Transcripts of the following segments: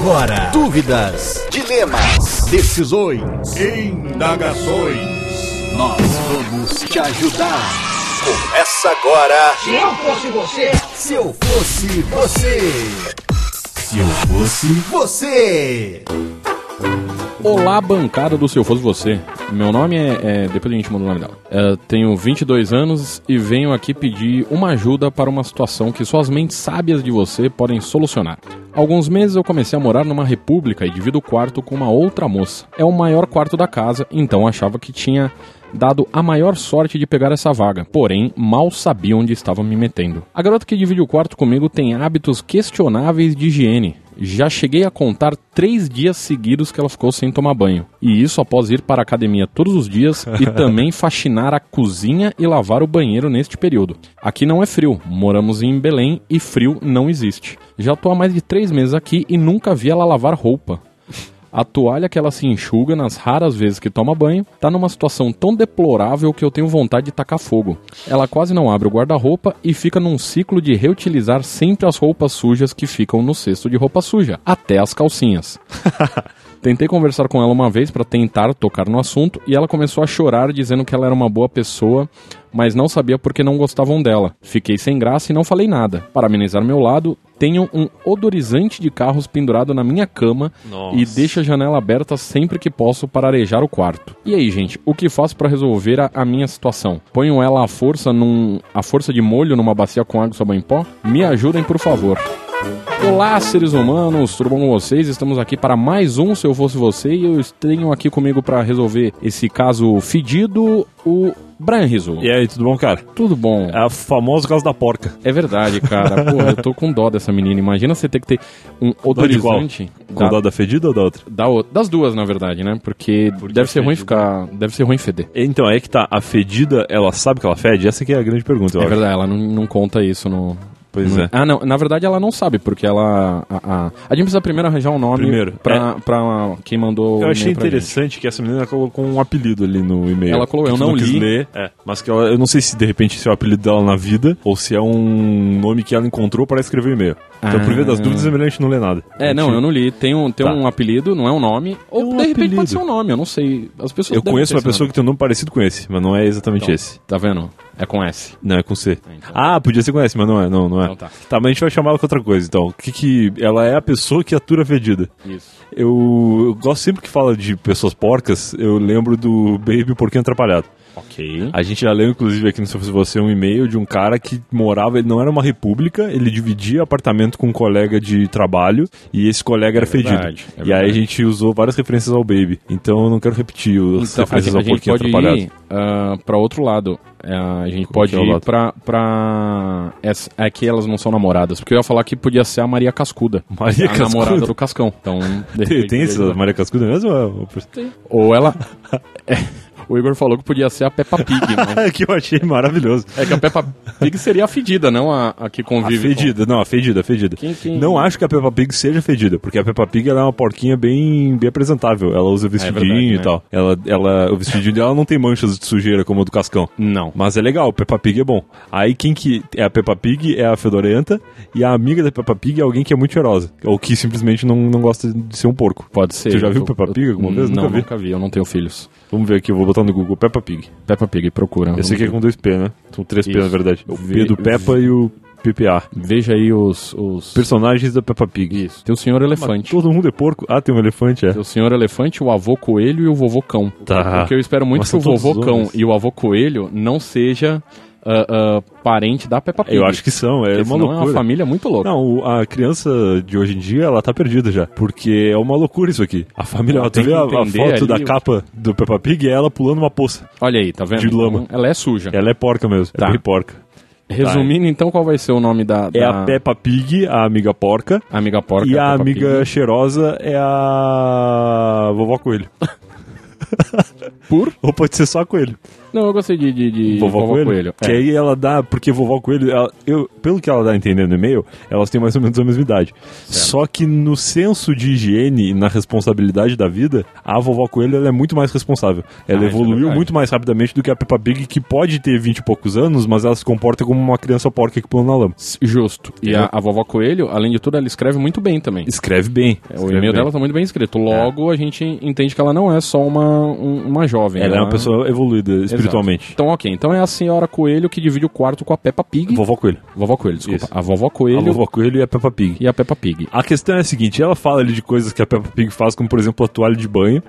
agora. Dúvidas, dilemas, decisões, Indagações. nós vamos te ajudar. Começa agora. Se eu fosse você, Se eu fosse você. Se eu fosse você. Olá, bancada do Se Eu Fosse Você. Meu nome é. é- depois a gente manda o nome dela. É, tenho 22 anos e venho aqui pedir uma ajuda para uma situação que só as mentes sábias de você podem solucionar. Alguns meses eu comecei a morar numa república e divido o quarto com uma outra moça. É o maior quarto da casa, então achava que tinha dado a maior sorte de pegar essa vaga, porém mal sabia onde estava me metendo. A garota que divide o quarto comigo tem hábitos questionáveis de higiene. Já cheguei a contar três dias seguidos que ela ficou sem tomar banho. E isso após ir para a academia todos os dias e também faxinar a cozinha e lavar o banheiro neste período. Aqui não é frio, moramos em Belém e frio não existe. Já tô há mais de três meses aqui e nunca vi ela lavar roupa. A toalha que ela se enxuga nas raras vezes que toma banho tá numa situação tão deplorável que eu tenho vontade de tacar fogo. Ela quase não abre o guarda-roupa e fica num ciclo de reutilizar sempre as roupas sujas que ficam no cesto de roupa suja, até as calcinhas. Tentei conversar com ela uma vez para tentar tocar no assunto e ela começou a chorar dizendo que ela era uma boa pessoa, mas não sabia porque não gostavam dela. Fiquei sem graça e não falei nada. Para amenizar meu lado, tenho um odorizante de carros pendurado na minha cama Nossa. e deixo a janela aberta sempre que posso para arejar o quarto. E aí, gente, o que faço para resolver a, a minha situação? Ponho ela à força num a força de molho numa bacia com água e sabão em pó? Me ajudem, por favor. Olá, seres humanos, tudo bom com vocês? Estamos aqui para mais um Se Eu Fosse Você e eu tenho aqui comigo para resolver esse caso fedido, o Brian Rizzo. E aí, tudo bom, cara? Tudo bom? É o famoso caso da porca. É verdade, cara. Porra, eu tô com dó dessa menina. Imagina você ter que ter um Dó de qual? odorizante. Com da- dó da fedida ou da outra? da o- das duas, na verdade, né? Porque, deve ser ruim ficar. Deve ser ruim feder. Então, é que tá, a fedida, ela sabe que ela fede? Essa que é a grande pergunta, É acho. verdade, ela não, não conta isso no. Pois no- é. Ah, não. Na verdade, ela não sabe, porque ela. A, a, a gente precisa primeiro arranjar um nome Primeiro, pra, pra quem mandou. o Eu achei interessante que essa menina colocou um apelido ali no e-mail. Ela colocou, eu não quis li. ler, é, mas que ela, eu não sei se de repente esse é o apelido dela na vida ou se é um nome que ela encontrou para escrever o e-mail. Então, por via das dúvidas, é melhor a gente não ler nada. É, não, eu não li. Tem um, tem Tá. um apelido, não é um nome. Ou É um de repente apelido. pode ser um nome, eu não sei. As pessoas Eu conheço uma pessoa nome. que tem um nome parecido com esse, mas não é exatamente Então, esse. Tá vendo? É com S. Não, é com C. então. Ah, podia ser com S, mas não é, não, não é. Então tá. Tá, mas a gente vai chamar ela com outra coisa, então. O que que... Ela é a pessoa que atura fedida. Isso. Eu, eu gosto sempre que fala de pessoas porcas, eu lembro do Baby Porquinho Atrapalhado. Ok. A gente já leu, inclusive, aqui no Se Fosse Você, um e-mail de um cara que morava, ele não era uma república, ele dividia apartamento com um colega de trabalho e esse colega era fedido. verdade, é e aí a gente usou várias referências ao Baby. Então eu não quero repetir Então, a referências gente, ao Porquinho pode Atrapalhado. ir ah, pra outro lado. É, a gente Como pode que é ir pra. pra... É que elas não são namoradas. Porque eu ia falar que podia ser a Maria Cascuda. Maria a Cascuda? namorada do Cascão. Então, Tem, tem podia- Maria Cascuda mesmo? é- Ou ela. É, o Igor falou que podia ser a Peppa Pig. Mas que eu achei maravilhoso. é que a Peppa Pig seria a fedida, não a, a que A convive. com- fedida, não, a fedida, a fedida. Quem- quem- Não acho que a Peppa Pig seja fedida, porque a Peppa Pig é uma porquinha bem, bem apresentável. Ela usa vestidinho verdade, e né? tal. Ela, ela, o vestidinho dela não tem manchas de sujeira como o do Cascão. Não. Mas é legal, Peppa Pig é bom. Aí quem que é a Peppa Pig é a fedorenta e a amiga da Peppa Pig é alguém que é muito cheirosa. Ou que simplesmente não, não gosta de ser um porco. Pode ser. Tu já viu Eu- Peppa Pig alguma eu- vez? Não, Nunca vi. nunca vi. Eu não tenho filhos. Vamos ver aqui, eu vou botar no Google Peppa Pig. Peppa Pig, procura. Eu sei que é com dois P, né? São três P Isso. na verdade. O P do Peppa e o PPA. Veja aí os. os... Personagens da Peppa Pig. Isso. Tem o senhor elefante. Todo mundo é porco. Ah, tem um elefante, é. Tem o senhor elefante, o avô coelho e o vovô cão. Tá. Porque eu espero muito Mas que o vovô cão e o avô coelho não seja ah, ah, parente da Peppa Pig. Eu acho que são, é uma loucura. é uma família muito louca. Não, a criança de hoje em dia, ela tá perdida já. Porque é uma loucura isso aqui. A família, tu vê a, a foto da o- capa do Peppa Pig é ela pulando uma poça. Olha aí, tá vendo? De lama. Então, ela é suja. Ela é porca mesmo, Tá. é bem porca. Resumindo, então, qual vai ser o nome da, É da a Peppa Pig, a amiga porca. amiga porca? e a Peppa amiga Pig? cheirosa é a vovó coelho. Por? Ou pode ser só coelho. Não, eu gostei de, de, de Vovó, Coelho. Que É. aí ela dá, porque Vovó Coelho, ela- eu, pelo que ela dá a entender no e-mail, elas têm mais ou menos a mesma idade. Só que no senso de higiene e na responsabilidade da vida, a Vovó Coelho ela é muito mais responsável. Ela Ah, isso é evoluiu verdade. muito mais rapidamente do que a Peppa Pig, que pode ter 20 e poucos anos, mas ela se comporta como uma criança porca que pula na lama. Justo. E a, a vovó Coelho, além de tudo, ela escreve muito bem também. Escreve bem. É, O escreve e-mail bem. dela tá muito bem escrito. Logo, a gente entende que ela não é só uma, um- uma jovem. Ela é uma pessoa evoluída espiritualmente. Exato. Então, ok. Então é a senhora Coelho que divide o quarto com a Peppa Pig. Vovó Coelho. Vovó Coelho, desculpa. Isso. A vovó Coelho A Vovó Coelho e a Peppa Pig. e a Peppa Pig. A questão é a seguinte, ela fala ali de coisas que a Peppa Pig faz, como por exemplo a toalha de banho,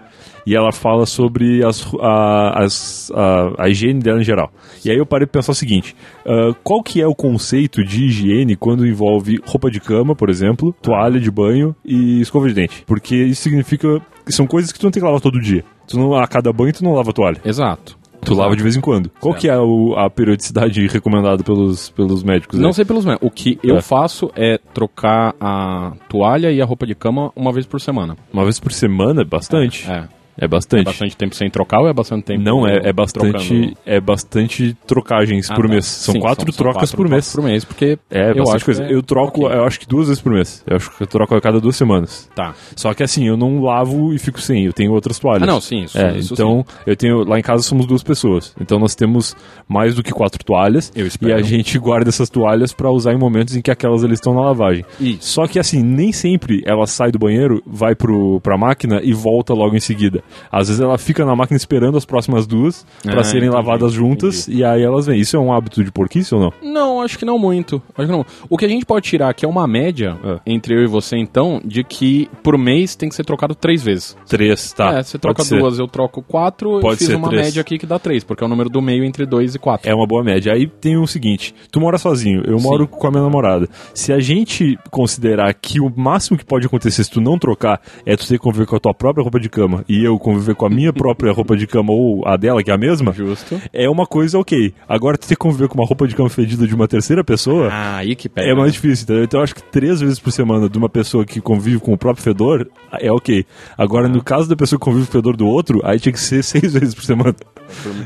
e ela fala sobre as, a, as- a, a higiene dela em geral. E aí eu parei pra pensar o seguinte, ah, qual que é o conceito de higiene quando envolve roupa de cama, por exemplo, toalha de banho e escova de dente? Porque isso significa que são coisas que tu não tem que lavar todo dia. Tu não, a cada banho tu não lava a toalha. Exato. Tu lava de vez em quando. Qual que é o- a periodicidade recomendada pelos, pelos médicos? Não aí? sei pelos médicos. O que eu É. faço é trocar a toalha e a roupa de cama uma vez por semana. Uma vez por semana é bastante. É. É bastante. É bastante tempo sem trocar ou é bastante tempo Não, é, é bastante trocando? é bastante trocagens Ah, por tá. mês. São Sim, quatro são- são trocas quatro por mês. por mês, porque É, eu acho coisa. que é- Eu troco, ok. eu acho que duas vezes por mês. Eu acho que eu troco a cada duas semanas. Tá. Só que assim, eu não lavo e fico sem, eu tenho outras toalhas. Ah, não, sim, isso- É, isso então, eu tenho, lá em casa somos duas pessoas. Então nós temos mais do que quatro toalhas. Eu e espero. a gente guarda essas toalhas pra usar em momentos em que aquelas ali estão na lavagem. Isso. Só que assim, nem sempre ela sai do banheiro, vai pro, pra máquina e volta logo em seguida. Às vezes ela fica na máquina esperando as próximas duas pra Ah, serem entendi, lavadas juntas e aí elas vêm. Isso é um hábito de porquice ou não? Não, acho que não muito. Acho que não. O que a gente pode tirar aqui é uma média É. entre eu e você, então, de que por mês tem que ser trocado três vezes. Três, tá. é, você troca Pode ser. duas, eu troco quatro, Pode fiz ser uma três. média aqui que dá três, porque é o número do meio entre dois e quatro. É uma boa média. Aí tem o seguinte: tu mora sozinho, eu Sim. moro com a minha namorada. Se a gente considerar que o máximo que pode acontecer se tu não trocar é tu ter que conviver com a tua própria roupa de cama e eu conviver com a minha própria roupa de cama ou a dela, que é a mesma, Justo. é uma coisa ok. Agora ter que conviver com uma roupa de cama fedida de uma terceira pessoa. Ah, aí que pega. É mais difícil, entendeu? Então eu acho que três vezes por semana de uma pessoa que convive com o próprio fedor é ok. Agora, no caso da pessoa que convive com o fedor do outro, aí tinha que ser seis vezes por semana.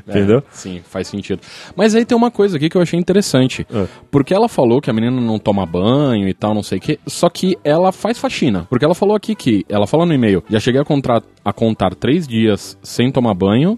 É, Entendeu? Sim, faz sentido. Mas aí tem uma coisa aqui que eu achei interessante. É. Porque ela falou que a menina não toma banho e tal, não sei o quê. Só que ela faz faxina. Porque ela falou aqui que, ela falou no e-mail, já cheguei a, contar a contar três dias sem tomar banho.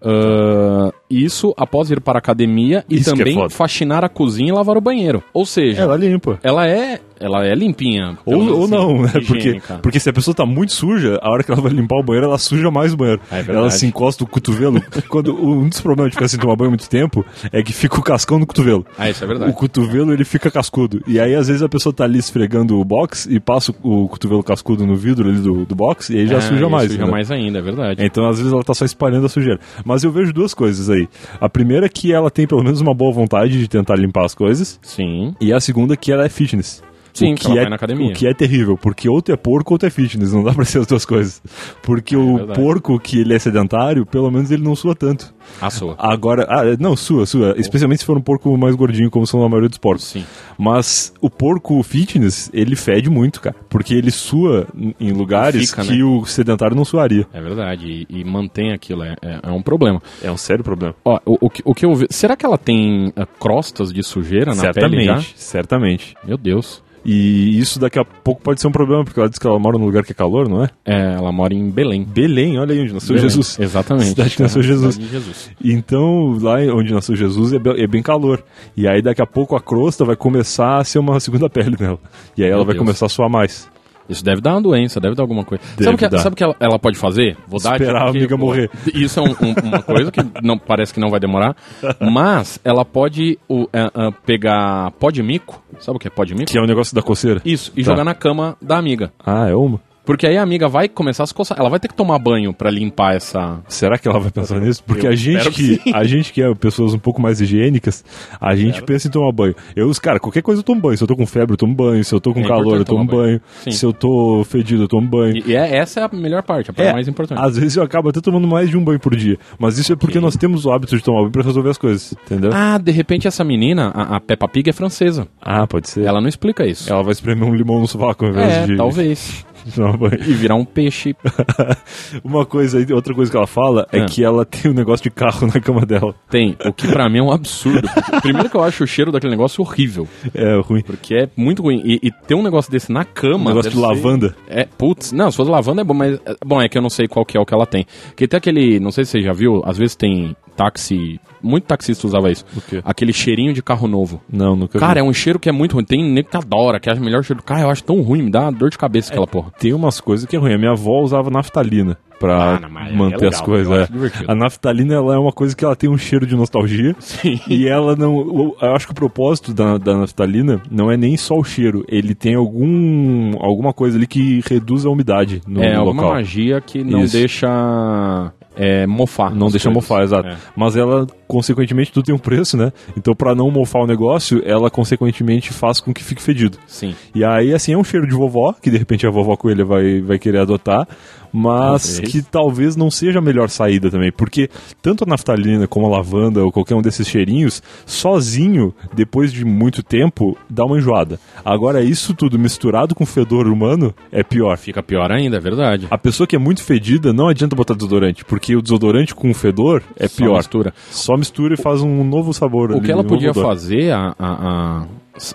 ah, isso após ir para a academia e Isso é também foda. faxinar a cozinha e lavar o banheiro. Ou seja, Ela limpa. ela é ela é limpinha. Ou, ou assim, não, né? Porque, higiênica. porque se a pessoa tá muito suja, a hora que ela vai limpar o banheiro, ela suja mais o banheiro. É ela se encosta o cotovelo. quando Um dos problemas de ficar sem tomar banho muito tempo é que fica o cascão no cotovelo. Ah, isso é verdade. O cotovelo ele fica cascudo. E aí, às vezes, a pessoa tá ali esfregando o box e passa o cotovelo cascudo no vidro ali do, do box e aí já Ah, suja mais. Suja né? mais ainda, é verdade. Então, às vezes, ela tá só espalhando a sujeira. Mas eu vejo duas coisas aí. A primeira é que ela tem pelo menos uma boa vontade de tentar limpar as coisas. Sim. E a segunda é que ela é fitness. Sim, o que é, na academia. O que é terrível, porque ou tu é porco ou tu é fitness, não dá pra ser as duas coisas. Porque o É verdade. porco que ele é sedentário, pelo menos ele não sua tanto. A sua. Agora, ah, não, sua, sua, especialmente se for um porco mais gordinho, como são a maioria dos porcos. Sim. Mas o porco fitness, ele fede muito, cara, porque ele sua em- lugares Fica, que né? o sedentário não suaria. É verdade, e, e mantém aquilo, é, é, é um problema. É um sério problema. Ó, o, o, que- o que eu vi, será que ela tem ah, crostas de sujeira na pele já? certamente, certamente. Meu Deus. E isso daqui a pouco pode ser um problema, porque ela diz que ela mora num lugar que é calor, não é? É, ela mora em Belém. Belém, olha aí onde nasceu Belém, Jesus. Exatamente. Cidade que nasceu Jesus. Jesus. Então, lá onde nasceu Jesus é é bem calor. E aí daqui a pouco a crosta vai começar a ser uma segunda pele nela. E aí ela Meu vai Deus. começar a suar mais. Isso deve dar uma doença, deve dar alguma coisa. Deve sabe o que, sabe que ela, ela pode fazer? Vou dar Esperar a amiga morrer. Isso é um- um- uma coisa que não, parece que não vai demorar. Mas ela pode é, é, pegar pó de mico. Sabe o que é pó de mico? Que é o negócio da coceira. Isso, e Tá. jogar na cama da amiga. Ah, é uma? Porque aí a amiga vai começar a se coçar. Ela vai ter que tomar banho pra limpar essa. Será que ela vai pensar nisso? Porque Eu a gente que, que a gente que é pessoas um pouco mais higiênicas, a gente pensa em tomar banho. Eu, cara, qualquer coisa eu tomo banho. Se eu tô com febre, eu tomo banho. Se eu tô com É calor, eu tomo banho. banho. Se eu tô fedido, eu tomo banho. E, e é, essa é a melhor parte, a parte É, mais importante. Às vezes eu acabo até tomando mais de um banho por dia. Mas isso é porque nós temos o hábito de tomar banho pra resolver as coisas. Entendeu? Ah, de repente essa menina, a, a Peppa Pig, é francesa. Ah, pode ser. Ela não explica isso. Ela vai espremer um limão no sovaco ao invés É, de. talvez. E virar um peixe. Uma coisa, outra coisa que ela fala é Ah. que ela tem um negócio de carro na cama dela. Tem, o que pra mim é um absurdo. primeiro que eu acho o cheiro daquele negócio horrível. É ruim. Porque é muito ruim. E, e ter um negócio desse na cama. Um negócio de ser- lavanda. É, putz, não, se for lavanda é bom, mas. é- Bom, é que eu não sei qual que é o que ela tem. Porque tem aquele. Não sei se você já viu, às vezes tem táxi. Muito taxista usava isso. O quê? Aquele cheirinho de carro novo. Não, nunca Cara, vi. é um cheiro que é muito ruim. Tem nego que adora, que acha o melhor cheiro. Cara, eu acho tão ruim, me dá dor de cabeça aquela porra. Tem umas coisas que é ruim. A minha avó usava naftalina pra Ah, é manter legal, as coisas. é. A naftalina ela é uma coisa que ela tem um cheiro de nostalgia. Sim. E ela não. Eu acho que o propósito da, da naftalina não é nem só o cheiro. Ele tem algum alguma coisa ali que reduz a umidade no, é no alguma local. magia que não Isso. deixa é, mofar. Não deixa coisas. mofar, exato. É. Mas ela, consequentemente, tudo tem um preço, né? Então, pra não mofar o negócio, ela, consequentemente, faz com que fique fedido. Sim. E aí, assim, é um cheiro de vovó, que de repente a vovó coelha vai, vai querer adotar, mas que talvez não seja a melhor saída também, porque tanto a naftalina como a lavanda ou qualquer um desses cheirinhos, sozinho, depois de muito tempo, dá uma enjoada. Agora, isso tudo misturado com fedor humano é pior. Fica pior ainda, é verdade. A pessoa que é muito fedida não adianta botar desodorante, porque o desodorante com fedor é Só pior. mistura. Só mistura e faz um novo sabor. O que ela um podia odor. fazer, a, a, a,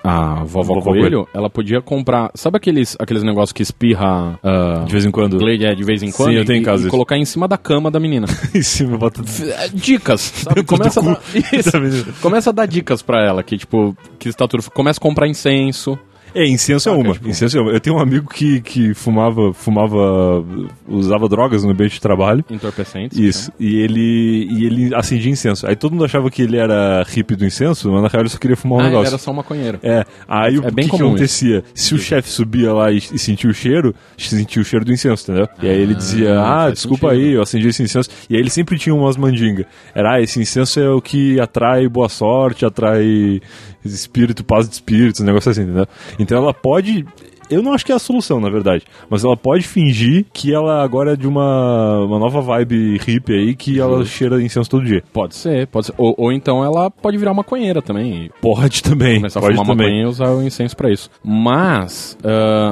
a vovó, Vovó Coelho, ela podia comprar. Sabe aqueles, aqueles negócios que espirra ah, De vez em quando. Glade é, de vez em quando? Sim, eu tenho em casa e isso. colocar em cima da cama da menina. em cima, bota. É, dicas, sabe? Começa a, dar, começa a dar dicas pra ela, que tipo, que está tudo. Começa a comprar incenso. É, incenso é uma. tipo- Incenso é uma. Eu tenho um amigo que, que fumava, fumava. usava drogas no ambiente de trabalho. Entorpecentes. Isso. E ele. E ele acendia incenso. Aí todo mundo achava que ele era hippie do incenso, mas na real ele só queria fumar um Ah, ele negócio. era só um maconheiro. É, aí o É bem que, que acontecia? Se o chefe subia lá e, e sentia o cheiro, sentia o cheiro do incenso, entendeu? E aí ele Ah, dizia, ah, desculpa sentido. aí, eu acendi esse incenso. E aí ele sempre tinha umas mandingas. Era, ah, esse incenso é o que atrai boa sorte, atrai espírito, paz de espíritos, um negócio assim, entendeu? Então ela pode... Eu não acho que é a solução, na verdade. Mas ela pode fingir que ela agora é de uma, uma nova vibe hippie aí, que ela cheira incenso todo dia. Pode ser, pode ser. Ou, ou então ela pode virar maconheira também. Pode também, começar a pode fumar também. maconha e usar o incenso pra isso. Mas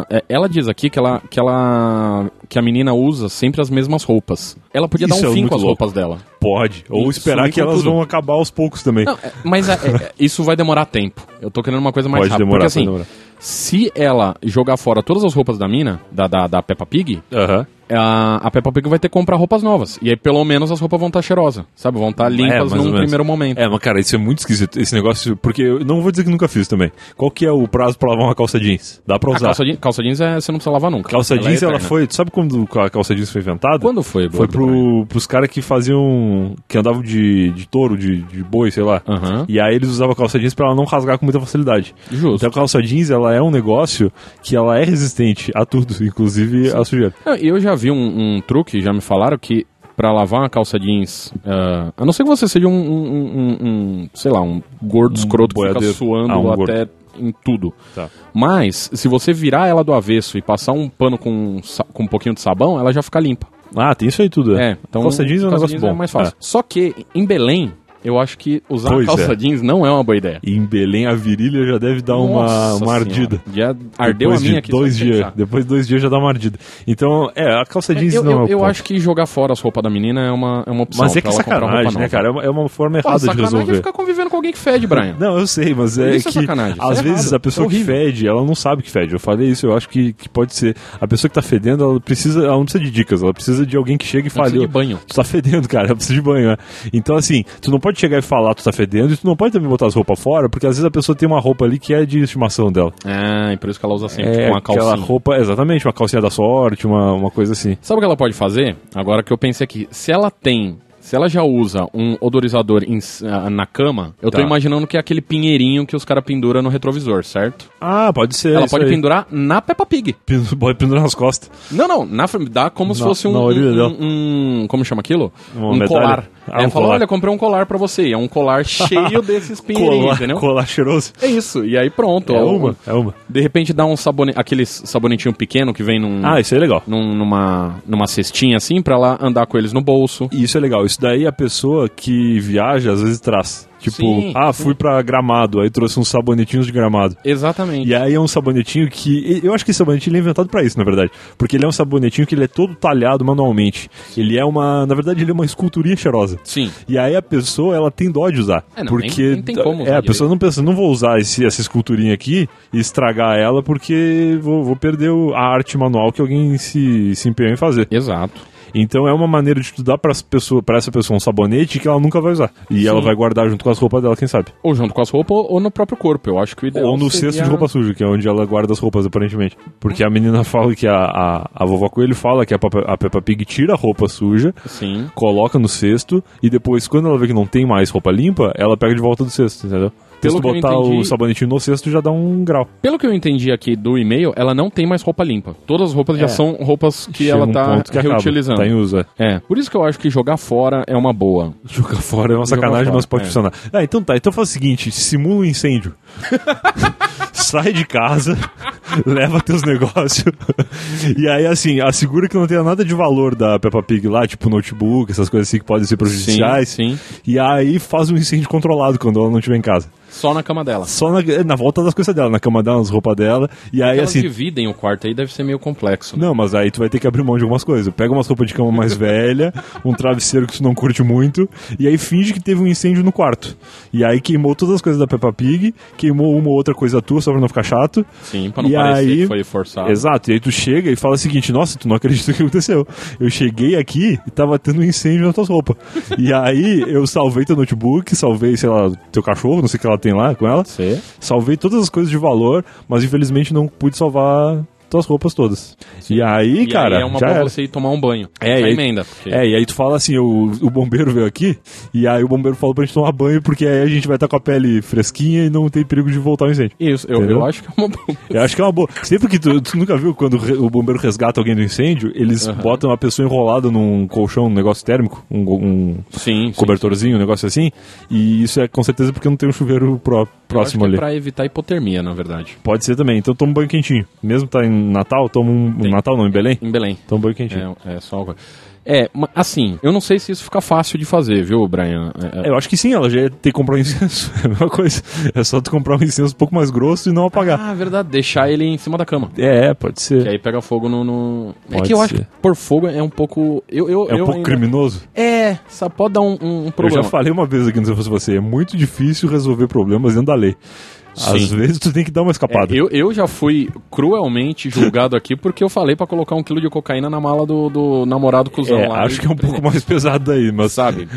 é, ela diz aqui que ela, que ela que a menina usa sempre as mesmas roupas. Ela podia Isso dar um é fim com as louco. roupas dela. Pode. Ou Isso, esperar que elas tudo. vão acabar aos poucos também. Não, é, mas é, é, isso vai demorar tempo. Eu tô querendo uma coisa mais Pode rápida. demorar, porque assim, demorar. Se ela jogar fora todas as roupas da mina, da, da, da Peppa Pig, Aham. A, a Peppa Pig vai ter que comprar roupas novas. E aí pelo menos as roupas vão estar cheirosas, sabe? Vão estar limpas mais ou num menos. primeiro momento. É, mas cara, isso é muito esquisito, esse negócio, porque eu não vou dizer que nunca fiz também. Qual que é o prazo pra lavar uma calça jeans? Dá pra A usar. calça, jeans, calça jeans é, você não precisa lavar nunca. Calça Ela é jeans, ela eterna. foi. Tu sabe quando a calça jeans foi inventada? Quando foi? Foi pro, pros caras que faziam. que andavam de, de touro, de, de boi, sei lá. Aham. E aí eles usavam a calça jeans pra ela não rasgar com muita facilidade. Justo. Então a calça jeans, ela é um negócio que ela é resistente a tudo, inclusive a sujeira. E eu já vi um, um truque, já me falaram que pra lavar uma calça jeans, ah, a não ser que você seja um, um- um- um, sei lá, um gordo escroto que fica suando Ah, até em tudo. Tá. Mas, se você virar ela do avesso e passar um pano com, com um pouquinho de sabão, ela já fica limpa. Ah, tem isso aí tudo. É, então calça jeans é um negócio jeans bom. é mais fácil. Só que em Belém, eu acho que usar Pois calça é. jeans não é uma boa ideia. E em Belém a virilha já deve dar uma, Nossa uma ardida. Já ardeu Depois a minha de aqui. dois dias. Depois de dois dias já dá uma ardida. Então, é, a calça jeans Eu, não é eu, o eu ponto. acho que jogar fora as roupas da menina é uma, é uma opção. Mas é que roupa sacanagem, né, cara? É uma, é uma forma Pô, errada de é resolver. ficar convivendo com alguém que fede, Brian. Não, eu sei, mas é Isso é que sacanagem, às é vezes errado, a pessoa é que fede, ela não sabe que fede. Eu falei isso, eu acho que, que pode ser. A pessoa que tá fedendo, ela precisa, ela não precisa de dicas, ela precisa de alguém que chegue e fale. precisa de banho. Tu tá fedendo, cara, ela precisa de banho, né? Então, assim, tu não pode chegar e falar tu tá fedendo e tu não pode também botar as roupas fora, porque às vezes a pessoa tem uma roupa ali que é de estimação dela. Ah, e por isso que ela usa sempre, é tipo, uma aquela calcinha. roupa, exatamente, uma calcinha da sorte, uma, uma coisa assim. Sabe o que ela pode fazer? Agora que eu pensei aqui, se ela tem. Se ela já usa um odorizador em- ah, na cama, eu tô Tá. imaginando que é aquele pinheirinho que os caras penduram no retrovisor, certo? Ah, pode ser. ela pode aí. pendurar na Peppa Pig. Pode pendurar nas costas. Não, não, na, dá como se fosse um, um, dela. um- Como chama aquilo? Uma um medalha? colar. Ah, é, um olha, comprei um colar pra você. E É um colar cheio desses pinheirinhos, Colar, entendeu? colar cheiroso. É isso. E aí pronto. É ó, uma, é uma. De repente dá um sabonete, aqueles sabonetinho pequeno que vem num, Ah, isso aí é legal. num- numa, numa cestinha assim pra ela andar com eles no bolso. Isso é legal. Isso daí a pessoa que viaja às vezes traz. Tipo, Sim, ah, sim. fui pra gramado, aí trouxe uns sabonetinhos de gramado. Exatamente. E aí é um sabonetinho que. Eu acho que esse sabonetinho é inventado pra isso, na verdade. Porque ele é um sabonetinho que ele é todo talhado manualmente. Ele é uma. Na verdade, ele é uma esculturinha cheirosa. Sim. E aí a pessoa, ela tem dó de usar. É, não, porque nem- nem tem como É, a pessoa não pensa, não vou usar esse, essa esculturinha aqui e estragar ela porque vou, vou perder a arte manual que alguém se, se empenhou em fazer. Exato. Então é uma maneira de tu dar pra, pessoa, pra essa pessoa um sabonete que ela nunca vai usar. E ela vai guardar junto com as roupas dela, quem sabe. Ou junto com as roupas ou no próprio corpo. Eu acho que o ideal Ou no seria... cesto de roupa suja, que é onde ela guarda as roupas, aparentemente. Porque a menina fala que a, a, a vovó Coelho fala que a, Peppa- a Peppa Pig tira a roupa suja, Sim. coloca no cesto, e depois, quando ela vê que não tem mais roupa limpa, ela pega de volta do cesto, entendeu? Pelo se tu que eu botar entendi- o sabonetinho no cesto, já dá um grau. Pelo que eu entendi aqui do e-mail, ela não tem mais roupa limpa. Todas as roupas já são roupas que Chega ela um tá ponto que acaba, reutilizando. Tá em uso, é. É, por isso que eu acho que jogar fora é uma boa. Jogar fora é uma Jogar sacanagem, fora, mas pode é. funcionar. Ah, então tá. Então faz o seguinte: simula um incêndio. Sai de casa, leva teus negócios. e aí, assim, assegura que não tenha nada de valor da Peppa Pig lá, tipo notebook, essas coisas assim que podem ser prejudiciais. Sim, sim. E aí faz um incêndio controlado quando ela não estiver em casa. Só na cama dela. Só na, na volta das coisas dela, na cama dela, nas roupas dela. E aí, Elas assim. dividem o quarto aí, deve ser meio complexo. né? Não, mas aí tu vai ter que abrir mão de algumas coisas. Pega umas roupas de cama mais velha, um travesseiro que tu não curte muito, e aí finge que teve um incêndio no quarto. E aí queimou todas as coisas da Peppa Pig, queimou uma ou outra coisa tua, só pra não ficar chato. Sim, pra não E parecer aí- que foi forçado. Exato, e aí tu chega e fala o seguinte, nossa, tu não acredita o que aconteceu. Eu cheguei aqui e tava tendo um incêndio nas tuas roupas. e aí eu salvei teu notebook, salvei, sei lá, teu cachorro, não sei o que ela tem lá com ela. Você? Salvei todas as coisas de valor, mas infelizmente não pude salvar tuas roupas todas. E aí, E cara, aí é uma já boa era. você ir tomar um banho. É, e aí- emenda. Porque... É, e aí tu fala assim, o, o bombeiro veio aqui, e aí o bombeiro falou pra gente tomar banho, porque aí a gente vai estar com a pele fresquinha e não tem perigo de voltar ao incêndio. Isso, eu, eu acho que é uma boa. Eu acho que é uma boa. Sempre que tu, tu nunca viu quando o bombeiro resgata alguém do incêndio, eles botam a pessoa enrolada num colchão, um negócio térmico, um, um Sim, sim. cobertorzinho, um negócio assim, e isso é com certeza porque não tem um chuveiro pró- Eu acho próximo que ali. É pra evitar hipotermia, na verdade. Pode ser também. Então toma um banho quentinho. Mesmo tá em Natal, toma um. Tem. Natal não, em Belém? Em Belém. Toma um banho quentinho. É, é só coisa. É, assim, eu não sei se isso fica fácil de fazer, viu, Brian? É, é- Eu acho que sim, ela já ia ter que comprar um incenso. É a mesma coisa. É só tu comprar um incenso um pouco mais grosso e não apagar. Ah, verdade, deixar ele em cima da cama. É, pode Que ser. aí pega fogo no. no- É que eu acho ser. que por fogo é um pouco. Eu, eu, É um eu pouco ainda- criminoso. É, só pode dar um, um Eu problema. já falei uma vez aqui, não sei se fosse você, é muito difícil resolver problemas dentro da lei. Às vezes tu tem que dar uma escapada. É, eu, eu já fui cruelmente julgado aqui porque eu falei pra colocar um quilo de cocaína na mala do, do namorado cuzão É, lá. acho que é um pouco mais pesado daí, mas. Sabe?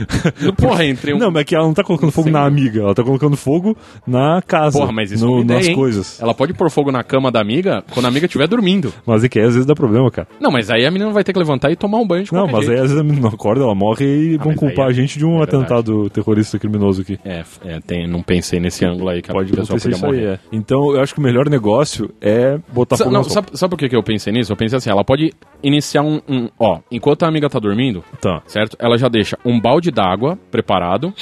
Porra, entre um. Não, mas é que ela não tá colocando fogo na amiga, ela tá colocando fogo na casa. Porra, mas isso é no, ideia, nas coisas. Ela pode pôr fogo na cama da amiga quando a amiga estiver dormindo. Mas é que aí às vezes dá problema, cara. Não, mas aí a menina vai ter que levantar e tomar um banho de Não, mas jeito. aí às vezes a menina não acorda, ela morre e vão mas culpar é- a gente de um é atentado terrorista criminoso aqui. É, é, tem, não pensei nesse ângulo aí que a Pode pessoa podia isso morrer. aí, é. Então eu acho que o melhor negócio é botar Sa- fogo não, na sabe, sabe por que, que eu pensei nisso? Eu pensei assim, ela pode iniciar um, um- Ó, enquanto a amiga tá dormindo, Tá. certo? Ela já deixa um balde d'água preparado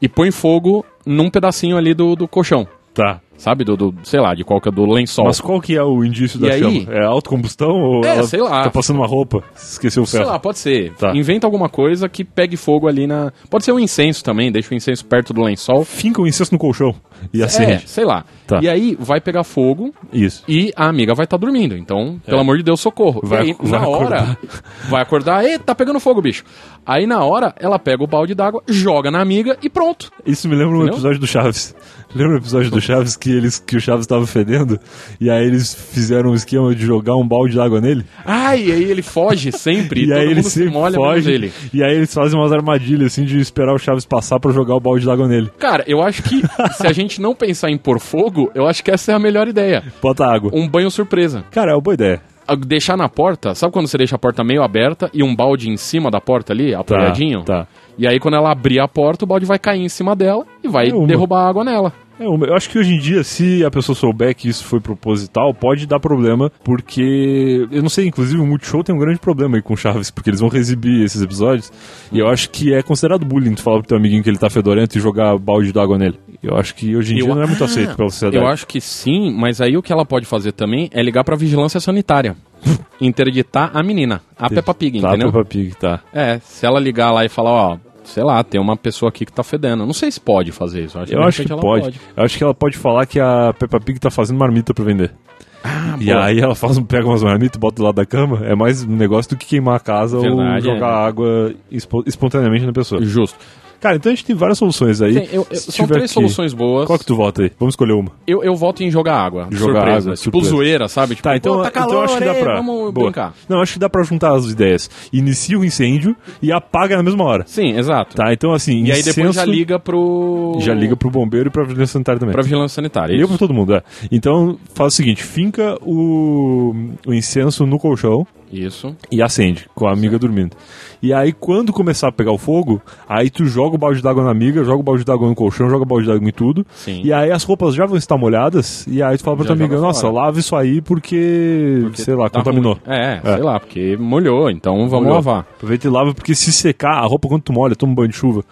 e põe fogo num pedacinho ali do, do colchão. Tá. Sabe? Do, do, sei lá, de qualquer do lençol. Mas qual que é o indício da E aí? chama? É autocombustão ou É, ela sei lá. tá passando uma roupa? Esqueceu o Sei ferro. lá, pode ser. Tá. Inventa alguma coisa que pegue fogo ali na. Pode ser um incenso também, deixa o incenso perto do lençol. Finca o incenso no colchão e É, acende. sei lá. Tá. E aí vai pegar fogo Isso. e a amiga vai estar dormindo. Então, pelo amor de Deus, socorro. É. Vai e aí, vai na hora, acordar. vai acordar, e tá pegando fogo, bicho. Aí na hora, ela pega o balde d'água, joga na amiga e pronto. Isso me lembra um Entendeu? episódio do Chaves. Lembra o episódio do Chaves que, eles, que o Chaves estava fedendo? E aí eles fizeram um esquema de jogar um balde de água nele? Ai, e aí ele foge sempre, e, E, aí ele se sempre molha foge. ele. E aí eles fazem umas armadilhas assim de esperar o Chaves passar pra jogar o balde de água nele. Cara, eu acho que se a gente não pensar em pôr fogo, eu acho que essa é a melhor ideia. Bota água. Um banho surpresa. Cara, é uma boa ideia. Ah, Deixar na porta, sabe quando você deixa a porta meio aberta e um balde em cima da porta ali, apoiadinho? tá. E aí quando ela abrir a porta, o balde vai cair em cima dela e vai É derrubar água nela. É, eu acho que hoje em dia, se a pessoa souber que isso foi proposital, pode dar problema, porque eu não sei, inclusive o Multishow tem um grande problema aí com o Chaves, porque eles vão reexibir esses episódios, e eu acho que é considerado bullying tu falar pro teu amiguinho que ele tá fedorento e jogar balde d'água nele. Eu acho que hoje em Eu- dia não é muito Ah, aceito pela sociedade. Eu acho que sim, mas aí o que ela pode fazer também é ligar pra vigilância sanitária. interditar a menina, a Peppa Pig, tá, entendeu? Peppa Pig, tá. É, se ela ligar lá e falar, ó, sei lá, tem uma pessoa aqui que tá fedendo. Não sei se pode fazer isso. Eu acho que ela pode. Eu acho que ela pode falar que a Peppa Pig tá fazendo marmita pra vender. Ah, E aí ela faz um, pega umas marmitas e bota do lado da cama. É mais um negócio do que queimar a casa Verdade, ou jogar é. água espo- espontaneamente na pessoa. Justo. Cara, então a gente tem várias soluções aí. Tem- eu- eu- são três que- soluções boas. Qual que tu vota aí? Vamos escolher uma. Eu, eu voto em jogar água. Jogar surpresa. água, Tipo surpresa. zoeira, sabe? Tipo, Tá, então, pô, tá então calor, acho que dá ei, pra. Vamos Boa. brincar. Não, acho que dá pra juntar as ideias. Inicia o incêndio e apaga na mesma hora. Sim, exato. Tá, então assim. E aí depois já liga pro. Já liga pro bombeiro e pra vigilância sanitária também. pra vigilância sanitária. Liga pra todo mundo, é. Então faz o seguinte: finca o, o incenso no colchão Isso. e acende, com a amiga dormindo. E aí, quando começar a pegar o fogo, aí tu joga o balde d'água na amiga, joga o balde d'água no colchão, joga o balde d'água em tudo. Sim. E aí as roupas já vão estar molhadas, e aí tu fala pra Já tua amiga, nossa, lava isso aí porque, Porque sei lá, tá contaminou. ruim. É, sei lá, porque molhou, então vamos Molhou. lavar. Aproveita e lava, porque se secar, a roupa quando tu molha, toma um banho de chuva,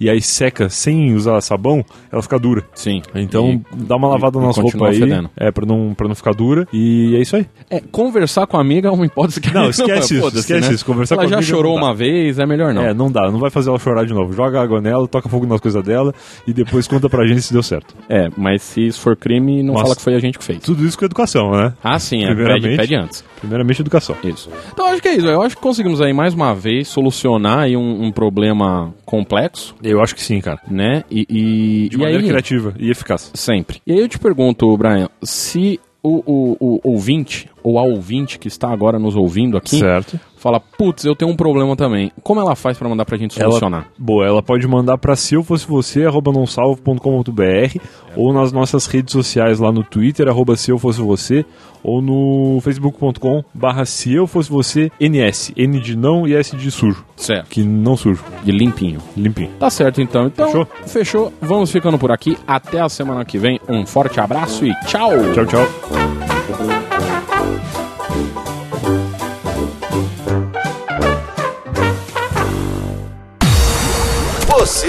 e aí seca sem usar sabão, ela fica dura. Sim. Então E- dá uma lavada e nas roupas aí, fedendo. é, pra não, pra não ficar dura, e é isso aí. É, conversar com a amiga é uma hipótese que Não, esquece isso, foda-se, esquece né? isso, conversar ela com a já amiga chorou não dá. uma vez, é melhor não. É, não dá, não vai fazer ela chorar de novo. Joga água nela, toca fogo nas coisas dela, e depois conta pra gente se deu certo. É, mas se isso for crime, não fala que foi a gente que fez. Tudo isso com educação, né? Ah, sim, é, pede, pede antes. Primeiramente, educação. Isso. Então acho que é isso. Eu acho que conseguimos aí mais uma vez solucionar aí um, um problema complexo, Eu acho que sim, cara. né? E, e, De e maneira aí, criativa e eficaz. sempre. E aí eu te pergunto, Brian, se o, o, o ouvinte, ou a ouvinte que está agora nos ouvindo aqui, Certo. fala, putz, eu tenho um problema também. Como ela faz pra mandar pra gente solucionar? Ela, boa, ela pode mandar pra se eu fosse você, arroba nãosalvo.com.br ou nas nossas redes sociais lá no Twitter, arroba se eu fosse você, ou no facebook.com barra se eu fosse você, NS, N de não e S de sujo, Certo. que não sujo, De limpinho. limpinho. Tá certo então. Então, Fechou? fechou. Vamos ficando por aqui. Até a semana que vem. Um forte abraço e tchau. Tchau, tchau.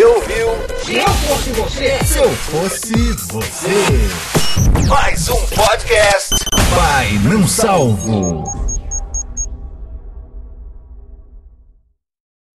Você ouviu? Se eu fosse você, Se eu fosse você. Mais um podcast. Vai, não salvo.